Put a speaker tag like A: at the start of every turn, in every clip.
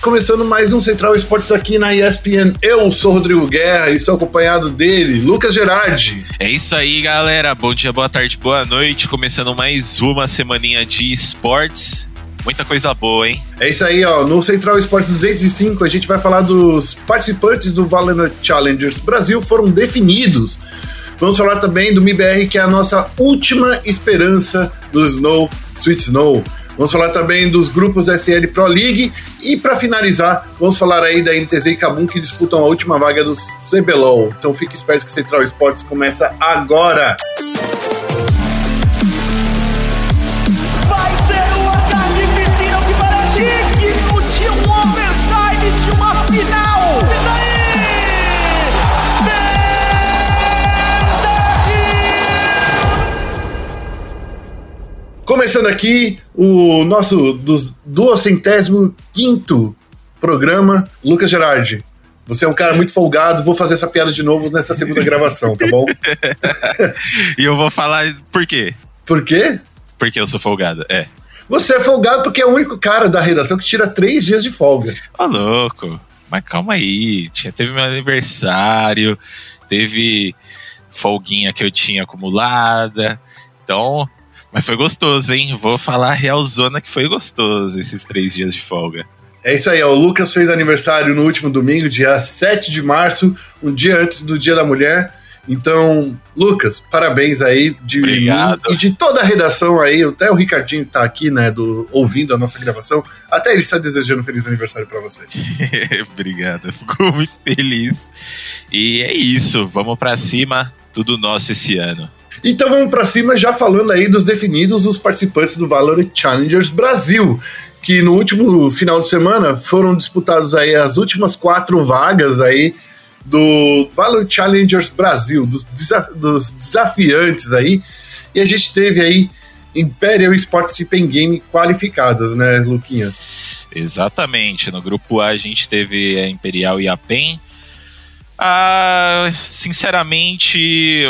A: começando mais um Central Esportes aqui na ESPN. Eu sou Rodrigo Guerra e sou acompanhado dele, Lucas Gerardi.
B: É isso aí, galera. Bom dia, boa tarde, boa noite. Começando mais uma semaninha de esportes. Muita coisa boa, hein?
A: É isso aí, ó. No Central Esportes 205, a gente vai falar dos participantes do Valorant Challengers Brasil foram definidos. Vamos falar também do MIBR, que é a nossa última esperança do Snow, Sweet Snow. Vamos falar também dos grupos SL Pro League e para finalizar, vamos falar aí da NTZ e Kabum que disputam a última vaga do CBLOL. Então fique esperto que Central Esportes começa agora. Começando aqui o nosso dos duocentésimo quinto programa, Lucas Gerardi. Você é um cara muito folgado, vou fazer essa piada de novo nessa segunda gravação, tá bom?
B: e eu vou falar por quê?
A: Por quê?
B: Porque eu sou folgado, é.
A: Você é folgado porque é o único cara da redação que tira três dias de folga.
B: Ô, louco. Mas calma aí. Tinha, teve meu aniversário, teve folguinha que eu tinha acumulada. Então, mas foi gostoso, hein? Vou falar a real zona que foi gostoso esses três dias de folga.
A: É isso aí, ó. o Lucas fez aniversário no último domingo, dia 7 de março, um dia antes do Dia da Mulher. Então, Lucas, parabéns aí de
B: Obrigado.
A: e de toda a redação aí, até o Ricardinho tá aqui, né, do, ouvindo a nossa gravação, até ele está desejando um feliz aniversário para você.
B: Obrigado, fico muito feliz. E é isso, vamos para cima, tudo nosso esse ano.
A: Então vamos para cima já falando aí dos definidos os participantes do Valorant Challengers Brasil, que no último final de semana foram disputadas aí as últimas quatro vagas aí do Valorant Challengers Brasil, dos, desaf dos desafiantes aí, e a gente teve aí Imperial Sports e Pen Game qualificadas, né, Luquinhas?
B: Exatamente. No grupo A a gente teve a Imperial e a PEN. Ah, sinceramente,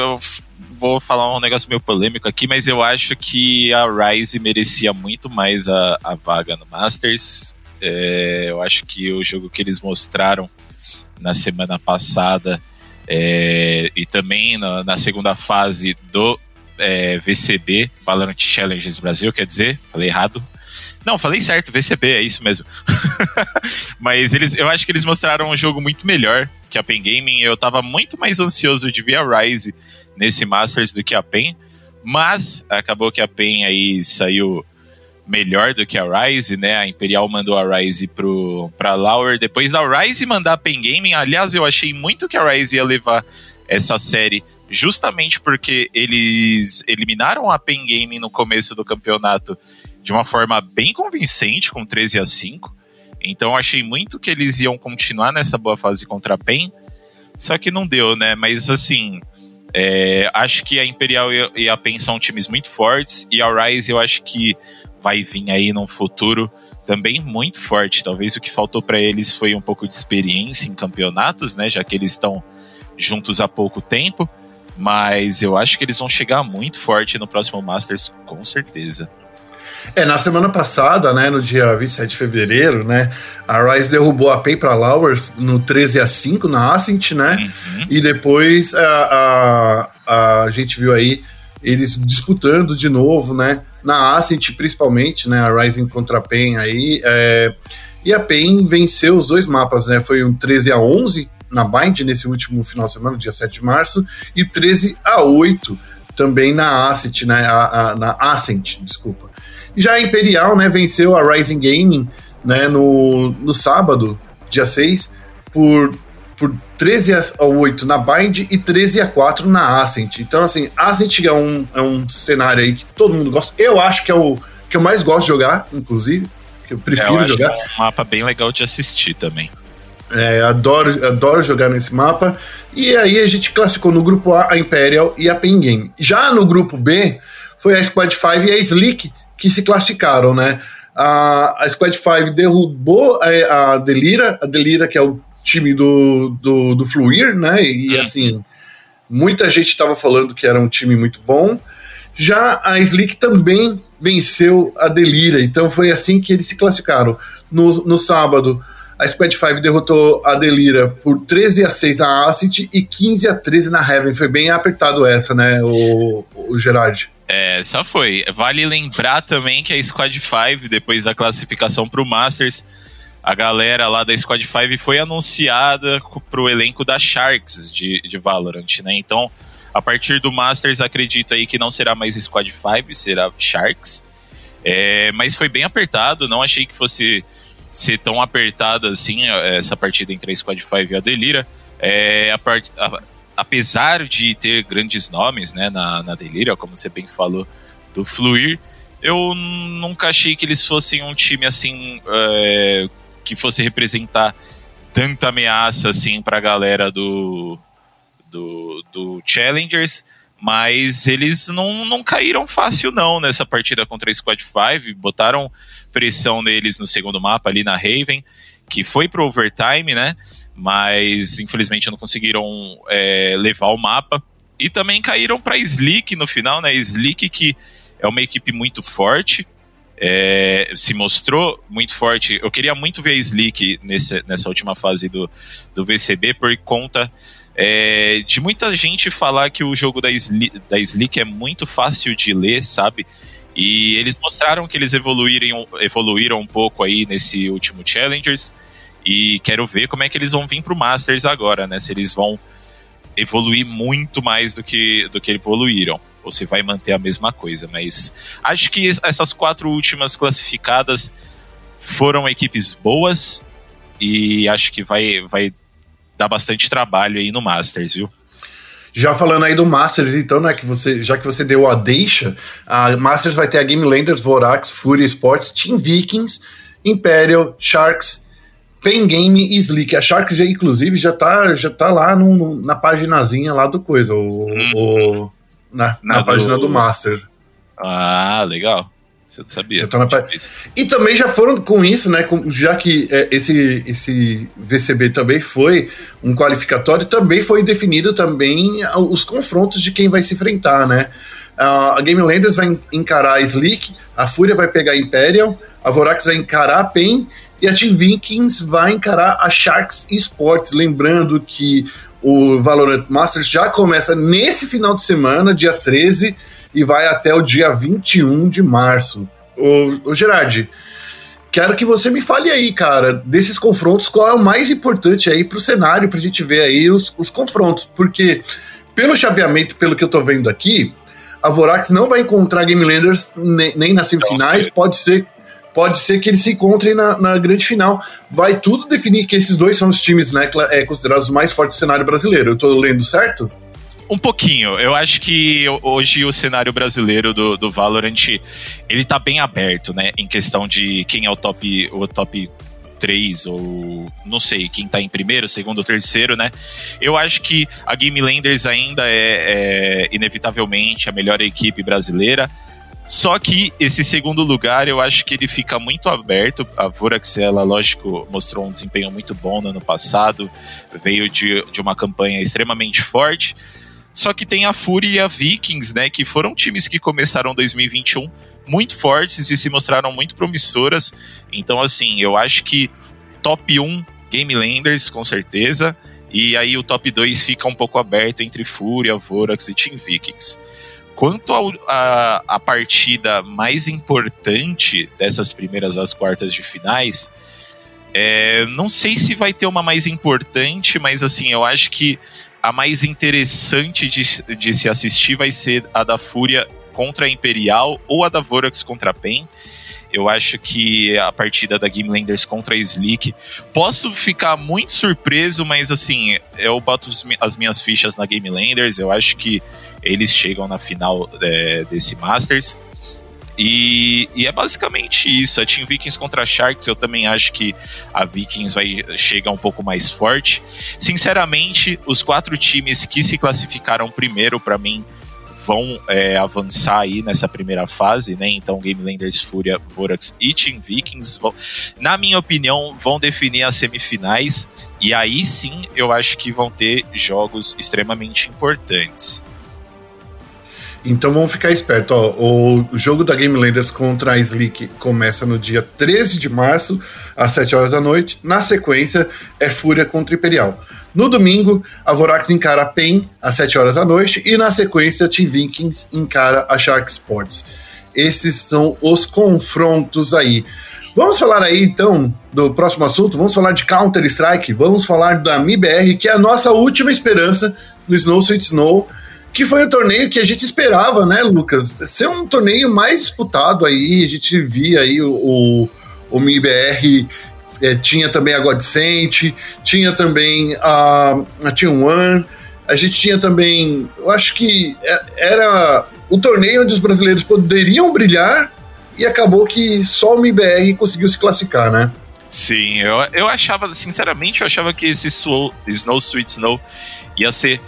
B: vou falar um negócio meio polêmico aqui, mas eu acho que a Rise merecia muito mais a, a vaga no Masters. É, eu acho que o jogo que eles mostraram na semana passada é, e também na, na, segunda fase do é, VCB, Valorant Challenges Brasil, quer dizer, falei errado. Não, falei certo, VCB, é isso mesmo. Mas eles, eu acho que eles mostraram um jogo muito melhor que a Pen Gaming. Eu tava muito mais ansioso de ver a Rise nesse Masters do que a PEN, mas acabou que a PEN aí saiu melhor do que a Rise, né? A Imperial mandou a Rise pro, pra Lauer. Depois da Rise mandar a PEN Gaming, aliás, eu achei muito que a Rise ia levar essa série justamente porque eles eliminaram a PEN Gaming no começo do campeonato de uma forma bem convincente, com 13 a 5. Então achei muito que eles iam continuar nessa boa fase contra a PEN, só que não deu, né? Mas assim, é, acho que a Imperial e a PEN são times muito fortes e a Rise eu acho que vai vir aí num futuro também muito forte. Talvez o que faltou para eles foi um pouco de experiência em campeonatos, né? Já que eles estão juntos há pouco tempo. Mas eu acho que eles vão chegar muito forte no próximo Masters, com certeza.
A: É, na semana passada, né, no dia 27 de fevereiro, né, a Rise derrubou a Pay para Lowers no 13 a 5 na Ascent, né? Uhum. E depois a, a, a gente viu aí eles disputando de novo, né? Na Ascent, principalmente, né? A Rising contra a PEN aí. É, e a PEN venceu os dois mapas, né? Foi um 13 a 11 na Bind nesse último final de semana, dia 7 de março, e 13 a 8 também na Ascent, né? A, a, na Ascent, desculpa. Já a Imperial, né, venceu a Rising Gaming, né, no, no sábado, dia 6, por, por 13 a 8 na Bind e 13 a 4 na Ascent. Então, assim, Ascent é um, é um cenário aí que todo mundo gosta. Eu acho que é o que eu mais gosto de jogar, inclusive, que eu prefiro é, eu jogar.
B: é um mapa bem legal de assistir também.
A: É, adoro, adoro jogar nesse mapa. E aí a gente classificou no grupo A a Imperial e a Pen Game. Já no grupo B foi a Squad 5 e a Slick que se classificaram, né? A, a Squad 5 derrubou a, a Delira, a Delira que é o time do, do, do Fluir, né? E uhum. assim, muita gente estava falando que era um time muito bom. Já a Slick também venceu a Delira, então foi assim que eles se classificaram. No, no sábado, A Squad 5 derrotou a Delira por 13 a 6 na Acid e 15 a 13 na Heaven. Foi bem apertado essa, né, o, o Gerard?
B: É, só foi. Vale lembrar também que a Squad 5, depois da classificação para o Masters, a galera lá da Squad 5 foi anunciada para o elenco da Sharks de, de Valorant, né? Então, a partir do Masters, acredito aí que não será mais Squad 5, será Sharks. É, mas foi bem apertado, não achei que fosse ser tão apertado assim essa partida entre a Squad 5 e a Delira. É, a part, a, apesar de ter grandes nomes né, na, na Delira, como você bem falou, do Fluir, eu nunca achei que eles fossem um time assim é, que fosse representar tanta ameaça assim para a galera do, do, do Challengers, mas eles não, não caíram fácil não nessa partida contra a Squad 5, botaram pressão neles no segundo mapa ali na Raven, que foi pro overtime, né? Mas infelizmente não conseguiram é, levar o mapa. E também caíram para Slick no final, né? Slick que é uma equipe muito forte, é, se mostrou muito forte. Eu queria muito ver a Slick nesse, nessa última fase do, do VCB por conta é, de muita gente falar que o jogo da, Sli, da Slick é muito fácil de ler, sabe? E eles mostraram que eles evoluíram, evoluíram um pouco aí nesse último Challengers. E quero ver como é que eles vão vir pro Masters agora, né? Se eles vão evoluir muito mais do que, do que evoluíram. Ou se vai manter a mesma coisa. Mas acho que essas quatro últimas classificadas foram equipes boas. E acho que vai, vai dar bastante trabalho aí no Masters, viu?
A: Já falando aí do Masters, então, né, que você, já que você deu a deixa, a Masters vai ter a Game Landers, Vorax, Fury Sports, Team Vikings, Imperial, Sharks, Pen Game e Slick. A Sharks, já, inclusive, já tá, já tá lá no, na paginazinha lá do coisa, o, o na, na, na página do... do Masters.
B: Ah, legal. Você não sabia. Tá
A: e também já foram com isso, né? Com, já que é, esse, esse VCB também foi um qualificatório, também foi definido também os confrontos de quem vai se enfrentar, né? a Game Landers vai encarar a Slick, a Fúria vai pegar a Imperial, a Vorax vai encarar a PEN e a Team Vikings vai encarar a Sharks Esports. Lembrando que o Valorant Masters já começa nesse final de semana, dia 13 e vai até o dia 21 de março. Ô, ô Gerard, quero que você me fale aí, cara, desses confrontos, qual é o mais importante aí pro cenário, pra gente ver aí os, os confrontos, porque pelo chaveamento, pelo que eu tô vendo aqui, a Vorax não vai encontrar Game Landers nem, nem nas semifinais, pode ser pode ser que eles se encontrem na, na, grande final. Vai tudo definir que esses dois são os times né, é, considerados os mais fortes do cenário brasileiro. Eu tô lendo certo?
B: Um pouquinho. Eu acho que hoje o cenário brasileiro do, do Valorant, ele tá bem aberto, né? Em questão de quem é o top, o top 3 ou não sei, quem tá em primeiro, segundo, terceiro, né? Eu acho que a Game Landers ainda é, é inevitavelmente a melhor equipe brasileira. Só que esse segundo lugar eu acho que ele fica muito aberto. A Vorax, ela, lógico, mostrou um desempenho muito bom no ano passado, veio de, de uma campanha extremamente forte. Só que tem a Fury e a Vikings, né, que foram times que começaram 2021 muito fortes e se mostraram muito promissoras. Então, assim, eu acho que top 1 Game Landers, com certeza. E aí o top 2 fica um pouco aberto entre Fúria, Vorax e Team Vikings. Quanto a, a partida mais importante dessas primeiras às quartas de finais, é, não sei se vai ter uma mais importante, mas assim, eu acho que a mais interessante de, de se assistir vai ser a da Fúria contra a Imperial ou a da Vorax contra a PEN. Eu acho que a partida da Game Landers contra a Slick. Posso ficar muito surpreso, mas assim, eu boto as minhas fichas na Game Landers. Eu acho que eles chegam na final é, desse Masters. E, e, é basicamente isso. A Team Vikings contra a Sharks, eu também acho que a Vikings vai chegar um pouco mais forte. Sinceramente, os quatro times que se classificaram primeiro, para mim, vão é, avançar aí nessa primeira fase, né? Então, Game Landers, Fúria, Vorax e Team Vikings, vão, na minha opinião, vão definir as semifinais. E aí sim, eu acho que vão ter jogos extremamente importantes.
A: Então vamos ficar esperto. Ó, o jogo da Game Landers contra a Slick começa no dia 13 de março, às 7 horas da noite. Na sequência, é Fúria contra Imperial. No domingo, a Vorax encara a PEN às 7 horas da noite. E na sequência, Team Vikings encara a Shark Sports. Esses são os confrontos aí. Vamos falar aí então do próximo assunto. Vamos falar de Counter Strike. Vamos falar da MIBR, que é a nossa última esperança no Snow Sweet Snow que foi o torneio que a gente esperava, né, Lucas? Ser um torneio mais disputado aí, a gente via aí o, o, o MIBR é, tinha também a Godsent, tinha também a, a Team One, a gente tinha também, eu acho que é, era o torneio onde os brasileiros poderiam brilhar e acabou que só o MIBR conseguiu se classificar, né?
B: Sim, eu, eu achava, sinceramente, eu achava que esse Snow, Snow Sweet Snow ia ser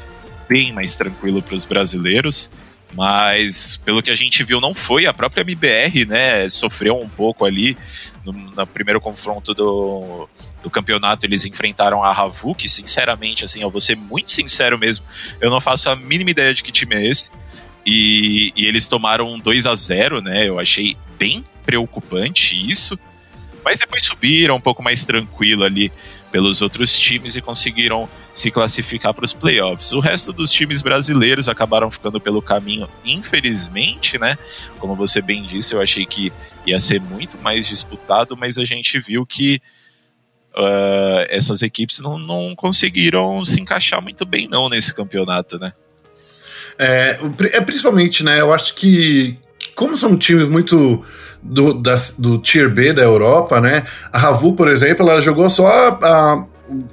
B: bem mais tranquilo para os brasileiros. Mas pelo que a gente viu, não foi. A própria MBR, né, sofreu um pouco ali no, no primeiro confronto do, do campeonato. Eles enfrentaram a Ravu, que sinceramente, assim, eu vou ser muito sincero mesmo, eu não faço a mínima ideia de que time é esse. E, e eles tomaram um 2 a 0 né? Eu achei bem preocupante isso. Mas depois subiram um pouco mais tranquilo ali pelos outros times e conseguiram se classificar para os playoffs. O resto dos times brasileiros acabaram ficando pelo caminho, infelizmente, né? Como você bem disse, eu achei que ia ser muito mais disputado, mas a gente viu que uh, essas equipes não, não conseguiram se encaixar muito bem, não, nesse campeonato, né?
A: É, é principalmente, né? Eu acho que, como são times muito do, da, do Tier B da Europa, né? A Ravu, por exemplo, ela jogou só a, a,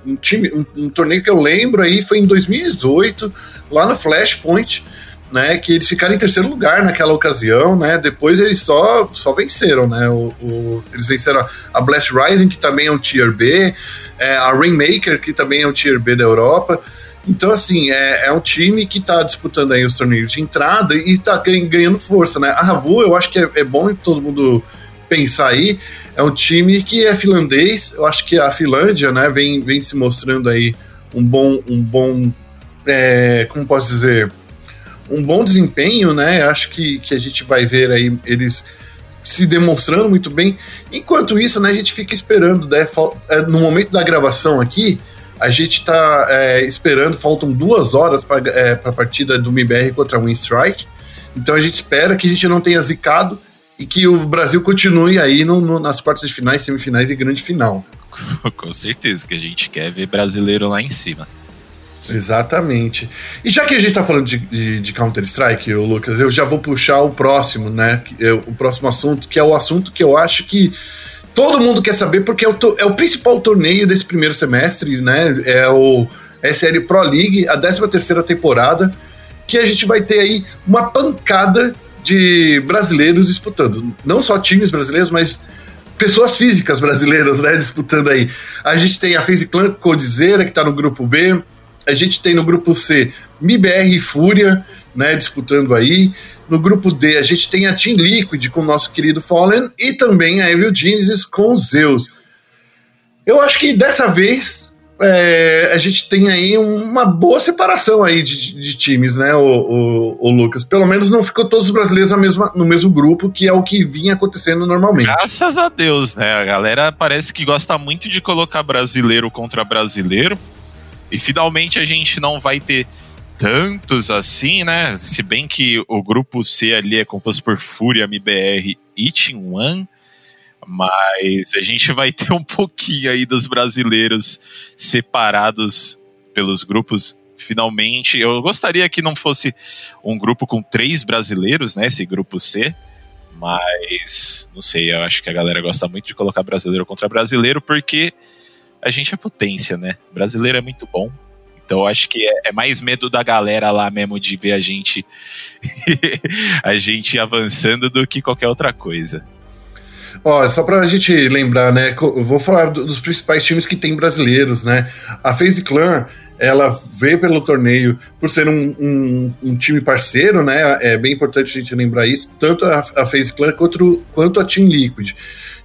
A: um, time, um, um, torneio que eu lembro aí foi em 2018, lá no Flashpoint, né? Que eles ficaram em terceiro lugar naquela ocasião, né? Depois eles só, só venceram, né? O, o eles venceram a Blast Rising, que também é um Tier B, é, a Rainmaker, que também é um Tier B da Europa. Então, assim, é, é um time que está disputando aí os torneios de entrada e está ganhando força, né? A Ravu, eu acho que é, é bom todo mundo pensar aí, é um time que é finlandês, eu acho que a Finlândia, né, vem, vem se mostrando aí um bom, um bom, é, como posso dizer, um bom desempenho, né, acho que, que a gente vai ver aí eles se demonstrando muito bem, enquanto isso, né, a gente fica esperando, né, é, no momento da gravação aqui, a gente está é, esperando, faltam duas horas para é, a partida do MBR contra a Winstrike. Então a gente espera que a gente não tenha zicado e que o Brasil continue aí no, no, nas quartas de finais, semifinais e grande final.
B: Com certeza, que a gente quer ver brasileiro lá em cima.
A: Exatamente. E já que a gente está falando de, de, de Counter-Strike, Lucas, eu já vou puxar o próximo, né? O próximo assunto, que é o assunto que eu acho que todo mundo quer saber porque é o, é o principal torneio desse primeiro semestre, né? É o SL Pro League, a 13 terceira temporada, que a gente vai ter aí uma pancada de brasileiros disputando. Não só times brasileiros, mas pessoas físicas brasileiras, né, disputando aí. A gente tem a FaZe Clan Codizeira, que está no grupo B. A gente tem no grupo C MIBR e Fúria, né, disputando aí. No grupo D, a gente tem a Team Liquid com o nosso querido Fallen e também a Evil Genesis com Zeus. Eu acho que dessa vez é, a gente tem aí uma boa separação aí de, de times, né, o, o, o, Lucas? Pelo menos não ficou todos os brasileiros mesma, no mesmo grupo, que é o que vinha acontecendo normalmente.
B: Graças a Deus, né? A galera parece que gosta muito de colocar brasileiro contra brasileiro. E finalmente a gente não vai ter tantos assim, né? Se bem que o grupo C ali é composto por Fúria, MBR e Team One, mas a gente vai ter um pouquinho aí dos brasileiros separados pelos grupos. Finalmente, eu gostaria que não fosse um grupo com três brasileiros, né? Esse grupo C, mas não sei, eu acho que a galera gosta muito de colocar brasileiro contra brasileiro porque a gente é potência, né? Brasileiro é muito bom, então acho que é, é, mais medo da galera lá mesmo de ver a gente a gente avançando do que qualquer outra coisa.
A: Ó, só pra gente lembrar, né? Vou falar dos principais times que tem brasileiros, né? A FaZe Clan, ela veio pelo torneio por ser um, um, um, time parceiro, né? É bem importante a gente lembrar isso, tanto a, a FaZe Clan quanto, quanto a Team Liquid.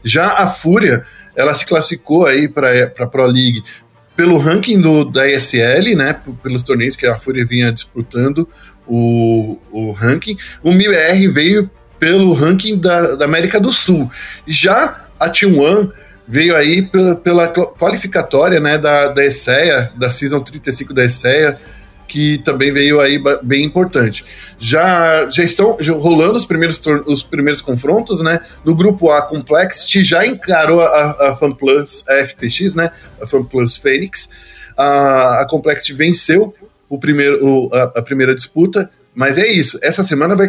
A: Já a Fúria, ela se classificou aí para a Pro League pelo ranking do, da ESL, né? Pelos torneios que a Fúria vinha disputando o, o ranking. O MIBR veio pelo ranking da, da América do Sul. Já a T1 veio aí pela, pela qualificatória né, da, da ESEA, da Season 35 da ESEA, que também veio aí bem importante. Já, já estão rolando os primeiros, os primeiros confrontos, né? No grupo A, Complexity já encarou a, a FanPlus, a FPX, né? A FanPlus Fênix. A, a Complexity venceu o primeiro, o, a, a, primeira disputa, mas é isso. Essa semana vai,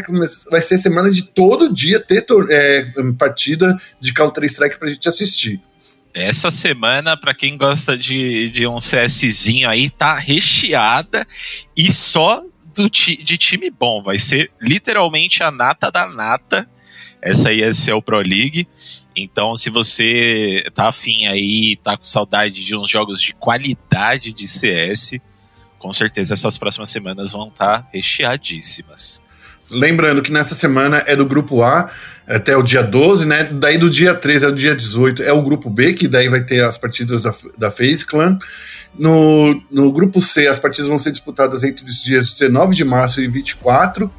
A: vai ser semana de todo dia ter é, partida de Counter-Strike pra gente assistir.
B: Essa semana, para quem gosta de, de um CSzinho aí, tá recheada e só do de time bom. Vai ser literalmente a nata da nata. Essa aí é o Pro League. Então, se você tá afim aí, tá com saudade de uns jogos de qualidade de CS, com certeza essas próximas semanas vão estar tá recheadíssimas.
A: Lembrando que nessa semana é do grupo A até o dia 12, né? Daí do dia 13 ao dia 18 é o grupo B, que daí vai ter as partidas da, da FaZe Clan. No, no grupo C, as partidas vão ser disputadas entre os dias 19 de março e 24.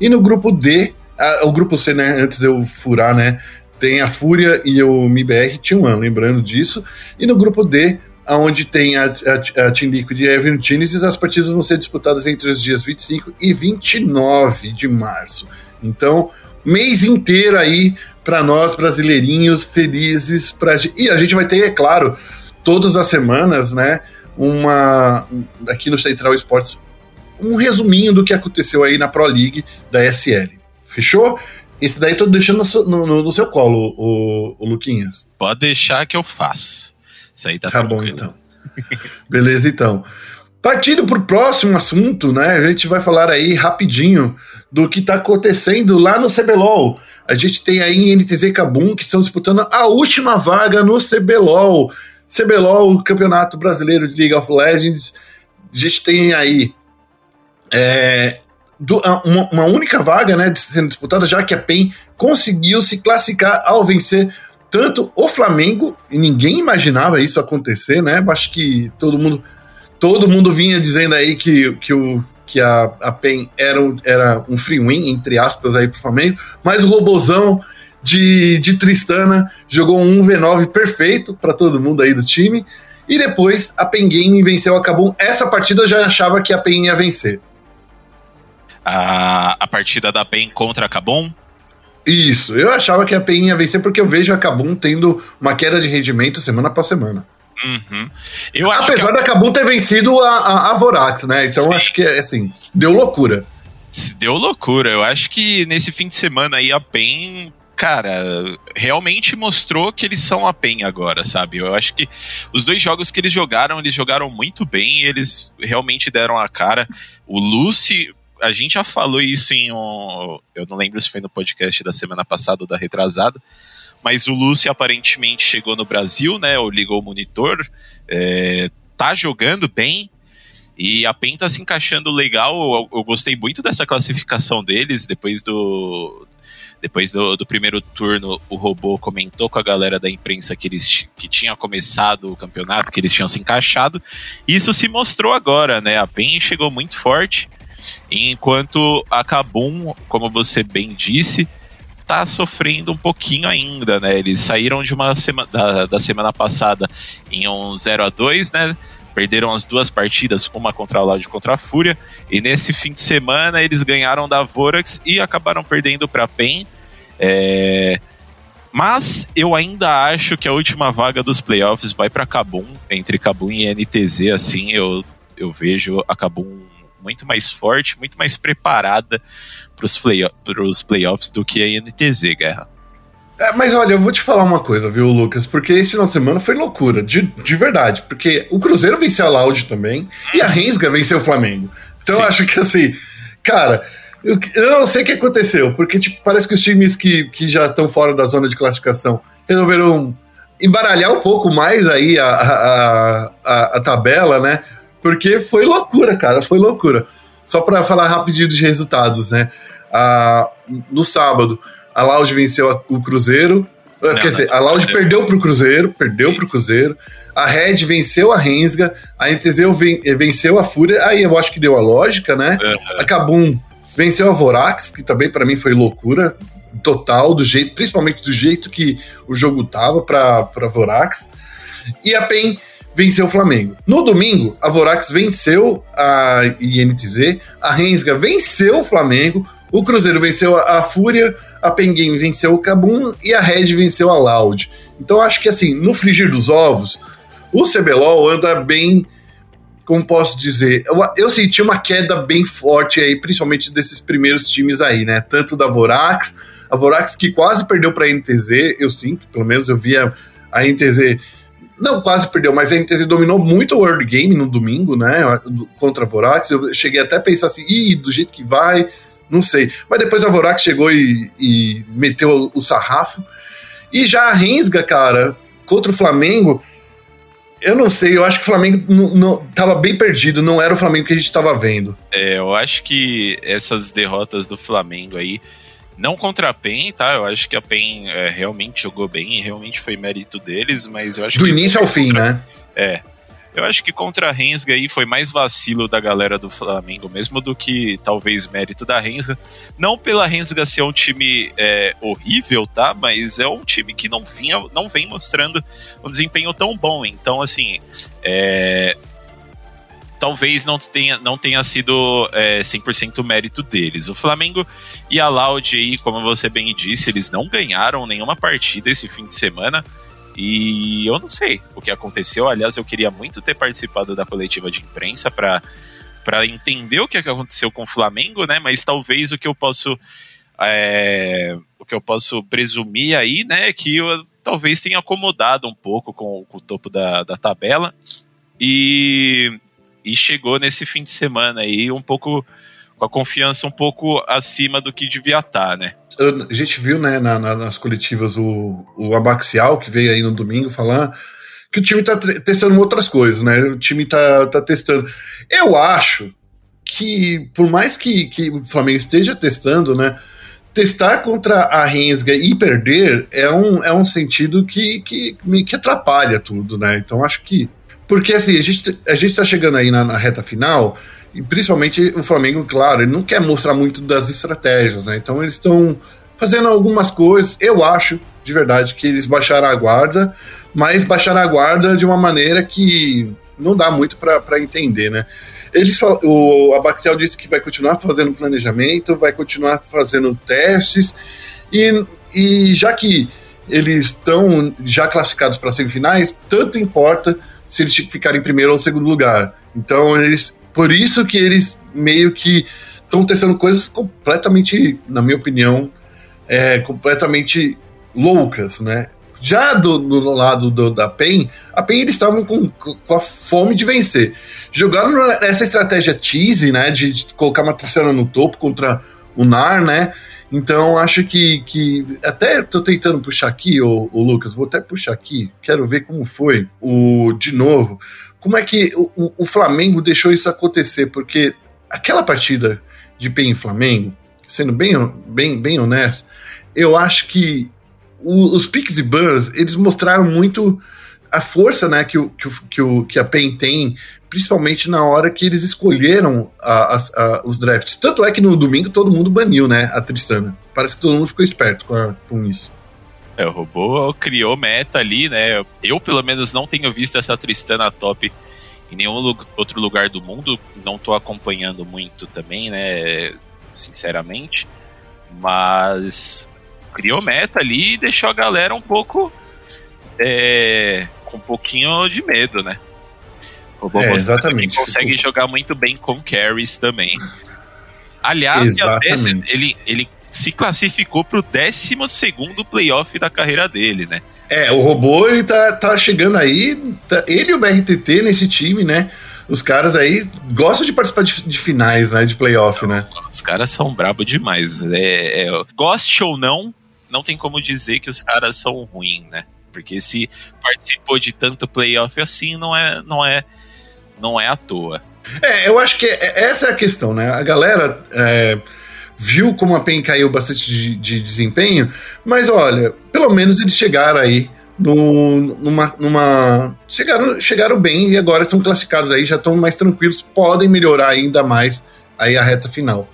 A: E no grupo D, a, o grupo C, né? Antes de eu furar, né? Tem a Fúria e o MIBR T1, lembrando disso. E no grupo D, onde tem a, a, a Team Liquid e a Evan as partidas vão ser disputadas entre os dias 25 e 29 de março. Então, mês inteiro aí para nós brasileirinhos felizes pra, e a gente vai ter, é claro, todas as semanas, né, uma aqui no Central Esportes um resuminho do que aconteceu aí na Pro League da SL. Fechou? Esse daí tô deixando no, no, no seu colo, o, o Luquinhas.
B: Pode deixar que eu faço. Isso aí tá
A: Tá bom, então. Beleza, então. Partindo para o próximo assunto, né? A gente vai falar aí rapidinho do que está acontecendo lá no CBLOL. A gente tem aí NTZ Kabum que estão disputando a última vaga no CBLOL. CBLOL, Campeonato Brasileiro de League of Legends. A gente tem aí é, uma, uma, única vaga né, sendo disputada, já que a PEN conseguiu se classificar ao vencer tanto o Flamengo, e ninguém imaginava isso acontecer, né? Acho que todo mundo todo mundo vinha dizendo aí que, que, o, que a, a PEN era um, era um free win, entre aspas, aí pro Flamengo, mas o robozão de, de Tristana jogou um 1v9 perfeito para todo mundo aí do time. E depois a PEN Game venceu a Kabum. Essa partida eu já achava que a PEN ia vencer.
B: A, a partida da PEN contra a Kabum
A: isso, eu achava que a PEN ia vencer porque eu vejo a Kabum tendo uma queda de rendimento semana após semana.
B: Uhum.
A: Apesar a... da Kabum ter vencido a, a, a Vorax, né? Então Sim. acho que, assim, deu loucura.
B: Deu loucura. Eu acho que nesse fim de semana aí a PEN cara, realmente mostrou que eles são a PEN agora, sabe? Eu acho que os dois jogos que eles jogaram, eles jogaram muito bem, eles realmente deram a cara. O Lucy, a gente já falou isso em um. Eu não lembro se foi no podcast da semana passada ou da retrasada. Mas o Lúcio aparentemente chegou no Brasil, né? Ou ligou o monitor. É, tá jogando bem. E a PEN tá se encaixando legal. Eu, eu, gostei muito dessa classificação deles. Depois do. Depois do, do, primeiro turno, o robô comentou com a galera da imprensa que eles que tinha começado o campeonato, que eles tinham se encaixado. Isso se mostrou agora, né? A PEN chegou muito forte. Enquanto a Kabum, como você bem disse, tá sofrendo um pouquinho ainda, né? Eles saíram de uma semana da, da semana passada em um 0 a 2 né? Perderam as duas partidas, uma contra a Loud e contra a Fúria. E nesse fim de semana eles ganharam da Vorax e acabaram perdendo para PEN. É... Mas eu ainda acho que a última vaga dos playoffs vai para Kabum, entre Kabum e NTZ, assim, eu, eu vejo a Kabum muito mais forte, muito mais preparada para os play, playoffs do que a NTZ, Guerra.
A: É, mas olha, eu vou te falar uma coisa, viu, Lucas? Porque esse final de semana foi loucura, de, de verdade. Porque o Cruzeiro venceu a Loud também e a Rensga venceu o Flamengo. Então Sim. eu acho que assim, cara, eu, eu, não sei o que aconteceu, porque tipo, parece que os times que, que já estão fora da zona de classificação resolveram embaralhar um pouco mais aí a, a, a, a tabela, né? Porque foi loucura, cara, foi loucura. Só para falar rapidinho dos resultados, né? Ah, no sábado, a Loud venceu o Cruzeiro Não, Quer dizer, a Loud perdeu para o Cruzeiro, perdeu para o Cruzeiro. A Red venceu a Rensga, a NTZ venceu a Fúria. Aí eu acho que deu a lógica, né? Uhum. A Kabum venceu a Vorax, que também para mim foi loucura total, do jeito, principalmente do jeito que o jogo tava para Vorax. E a PEN venceu o Flamengo. No domingo, a Vorax venceu a INTZ, a Rensga venceu o Flamengo, o Cruzeiro venceu a, Fúria, a Pen Game venceu o Cabum e a Red venceu a Loud. Então acho que assim, no frigir dos ovos, o CBLOL anda bem, como posso dizer, eu, eu, senti uma queda bem forte aí, principalmente desses primeiros times aí, né? Tanto da Vorax, a Vorax que quase perdeu para a NTZ, eu sinto, pelo menos eu via a NTZ não quase perdeu, mas a NTZ dominou muito o World Game no domingo, né? Contra a Vorax. Eu cheguei até a pensar assim, ih, do jeito que vai, não sei. Mas depois a Vorax chegou e, e meteu o sarrafo. E já a Rensga, cara, contra o Flamengo, eu não sei, eu acho que o Flamengo não, não, tava bem perdido, não era o Flamengo que a gente estava vendo.
B: É, eu acho que essas derrotas do Flamengo aí não contra a PEN, tá? Eu acho que a PEN é, realmente jogou bem e realmente foi mérito deles, mas eu acho
A: Do
B: que.
A: Do início ao fim,
B: contra...
A: né?
B: É. Eu acho que contra a Rensga aí foi mais vacilo da galera do Flamengo mesmo do que talvez mérito da Rensga. Não pela Rensga ser um time é, horrível, tá? Mas é um time que não vinha, não vem mostrando um desempenho tão bom. Então, assim, é, talvez não tenha, não tenha sido é, 100% mérito deles. O Flamengo e a Loud aí, como você bem disse, eles não ganharam nenhuma partida esse fim de semana. E eu não sei o que aconteceu. Aliás, eu queria muito ter participado da coletiva de imprensa para para entender o que aconteceu com o Flamengo, né? Mas talvez o que eu posso é, o que eu posso presumir aí, né, é que eu, talvez tenha acomodado um pouco com, com o topo da, da tabela e e chegou nesse fim de semana aí um pouco com a confiança um pouco acima do que devia estar, tá, né?
A: A gente viu, né, na, na, nas coletivas o, o Abaxial, que veio aí no domingo falar que o time tá testando outras coisas, né? O time tá, tá testando. Eu acho que, por mais que, que o Flamengo esteja testando, né? Testar contra a Rensga e perder é um, é um sentido que, que que atrapalha tudo, né? Então acho que porque assim, a gente, a gente tá chegando aí na, na reta final, e principalmente o Flamengo, claro, ele não quer mostrar muito das estratégias, né? Então eles estão fazendo algumas coisas. Eu acho, de verdade, que eles baixaram a guarda, mas baixaram a guarda de uma maneira que não dá muito para entender, né? Eles o Abaxial disse que vai continuar fazendo planejamento, vai continuar fazendo testes, e, e já que eles estão já classificados para semifinais, tanto importa se eles ficarem em primeiro ou segundo lugar. Então, eles, por isso que eles meio que estão testando coisas completamente, na minha opinião, é, completamente loucas, né? Já do, no lado do, da PEN, a PEN eles estavam com, com a fome de vencer. Jogaram nessa estratégia tease, né? De, de colocar uma terceira no topo contra o NAR, né? Então, acho que, que. Até tô tentando puxar aqui, o Lucas, vou até puxar aqui, quero ver como foi o de novo. Como é que o, o Flamengo deixou isso acontecer? Porque aquela partida de PEN Flamengo, sendo bem, bem, bem honesto, eu acho que o, os piques e bans, eles mostraram muito a força né, que, o, que, o, que, o, que a PEN tem principalmente na hora que eles escolheram a, a, a, os drafts. Tanto é que no domingo todo mundo baniu, né, a Tristana. Parece que todo mundo ficou esperto com, com isso.
B: É, o robô criou meta ali, né? Eu, pelo menos, não tenho visto essa Tristana top em nenhum outro lugar do mundo. Não tô acompanhando muito também, né? Sinceramente. Mas criou meta ali e deixou a galera um pouco. É, com um pouquinho de medo, né?
A: O é, exatamente.
B: consegue jogar muito bem com carries também. Aliás, ele, ele se classificou para o 12 playoff da carreira dele, né?
A: É, o robô ele tá, tá chegando aí, tá, ele e o BRTT nesse time, né? Os caras aí gostam de participar de, de finais, né? De playoff, são, né?
B: Os caras são brabo demais. É, é, goste ou não, não tem como dizer que os caras são ruins, né? Porque se participou de tanto playoff assim, não é, não é não é à toa.
A: É, eu acho que é, essa é a questão, né? A galera é, viu como a PEN caiu bastante de, de desempenho, mas olha, pelo menos eles chegaram aí no, numa, numa chegaram, chegaram bem e agora estão classificados aí, já estão mais tranquilos, podem melhorar ainda mais aí a reta final.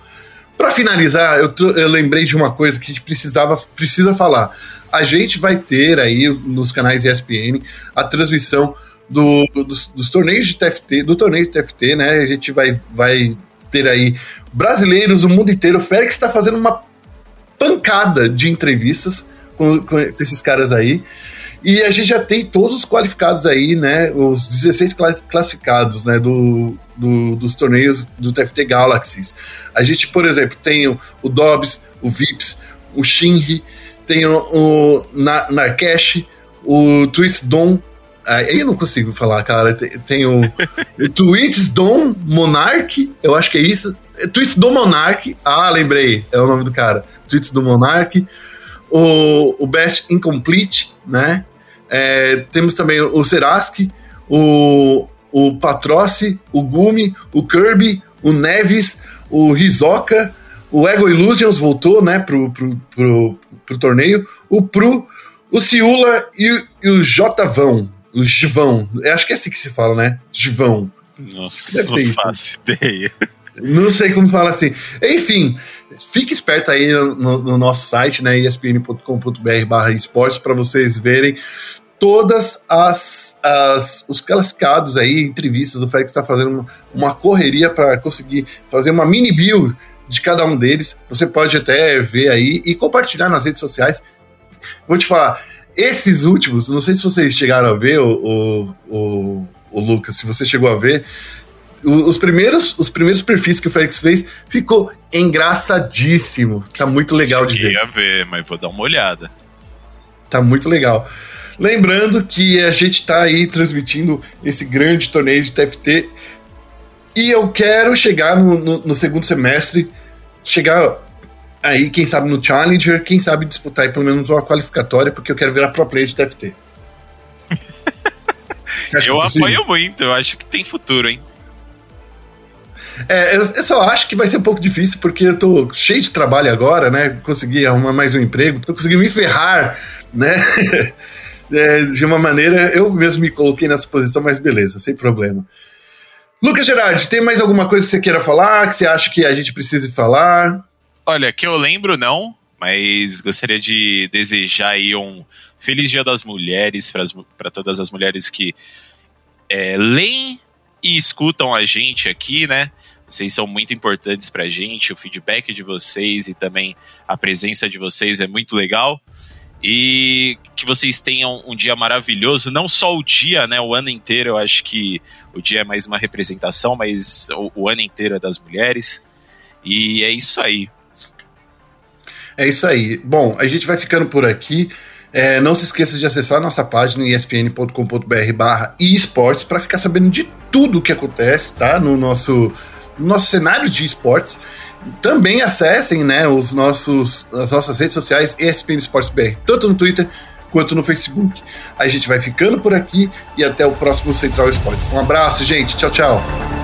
A: Para finalizar, eu, eu, lembrei de uma coisa que a gente precisava precisa falar. A gente vai ter aí nos canais ESPN a transmissão do, dos, dos, torneios de TFT, do torneio de TFT, né? A gente vai, vai ter aí brasileiros, o mundo inteiro. O Félix está fazendo uma pancada de entrevistas com, com, esses caras aí. E a gente já tem todos os qualificados aí, né? Os 16 classificados, né? Do, do, dos torneios do TFT Galaxies. A gente, por exemplo, tem o, o Dobbs, o Vips, o Shinri, tem o, o Na, Narkesh, o Twist Dom. Aí eu não consigo falar, cara. Tem, tem o, o Twist Dom Monarch, eu acho que é isso. Twist Dom Monarch. Ah, lembrei, é o nome do cara. Twist Dom Monarch. O, o Best Incomplete, né? É, temos também o Seraski, o, o Patrocci, o Gumi, o Kirby, o Neves, o Rizoka, o Ego Illusions voltou, né, pro, pro, pro, pro torneio, o Pru, o Ciula e, e o Jvão, o Givão, acho que é assim que se fala, né, Givão.
B: Nossa, não faço ideia.
A: Não sei como fala assim. Enfim, fique esperto aí no, no nosso site, né, espn.com.br barra esportes, para vocês verem todas as, as os classificados aí, entrevistas, o Félix está fazendo uma, uma correria para conseguir fazer uma mini bio de cada um deles. Você pode até ver aí e compartilhar nas redes sociais. Vou te falar, esses últimos, não sei se vocês chegaram a ver, o, o, o, o Lucas, se você chegou a ver, os primeiros, os primeiros perfis que o Félix fez ficou engraçadíssimo. Tá muito legal de ver.
B: a ver, mas vou dar uma olhada.
A: Tá muito legal. Lembrando que a gente está aí transmitindo esse grande torneio de TFT e eu quero chegar no, no, no, segundo semestre, chegar aí, quem sabe, no Challenger, quem sabe disputar aí pelo menos uma qualificatória, porque eu quero virar pro player de TFT.
B: eu é apoio muito, eu acho que tem futuro, hein?
A: É, eu, eu, só acho que vai ser um pouco difícil, porque eu tô cheio de trabalho agora, né? Consegui arrumar mais um emprego, tô conseguindo me ferrar, né? é, de uma maneira, eu mesmo me coloquei nessa posição, mas beleza, sem problema. Lucas Gerardi, tem mais alguma coisa que você queira falar, que você acha que a gente precise falar?
B: Olha, que eu lembro não, mas gostaria de desejar aí um feliz Dia das Mulheres para todas as mulheres que é, leem e escutam a gente aqui, né? Vocês são muito importantes para a gente, o feedback de vocês e também a presença de vocês é muito legal e que vocês tenham um dia maravilhoso, não só o dia, né, o ano inteiro, eu acho que o dia é mais uma representação, mas o, o ano inteiro é das mulheres, e é isso aí.
A: É isso aí. Bom, a gente vai ficando por aqui. É, não se esqueça de acessar nossa página espn.com.br barra esportes para ficar sabendo de tudo o que acontece, tá? No nosso, no nosso cenário de esportes. Também acessem né, os nossos, as nossas redes sociais, ESPN Esportes BR, tanto no Twitter quanto no Facebook. A gente vai ficando por aqui e até o próximo Central Esportes. Um abraço, gente. Tchau, tchau.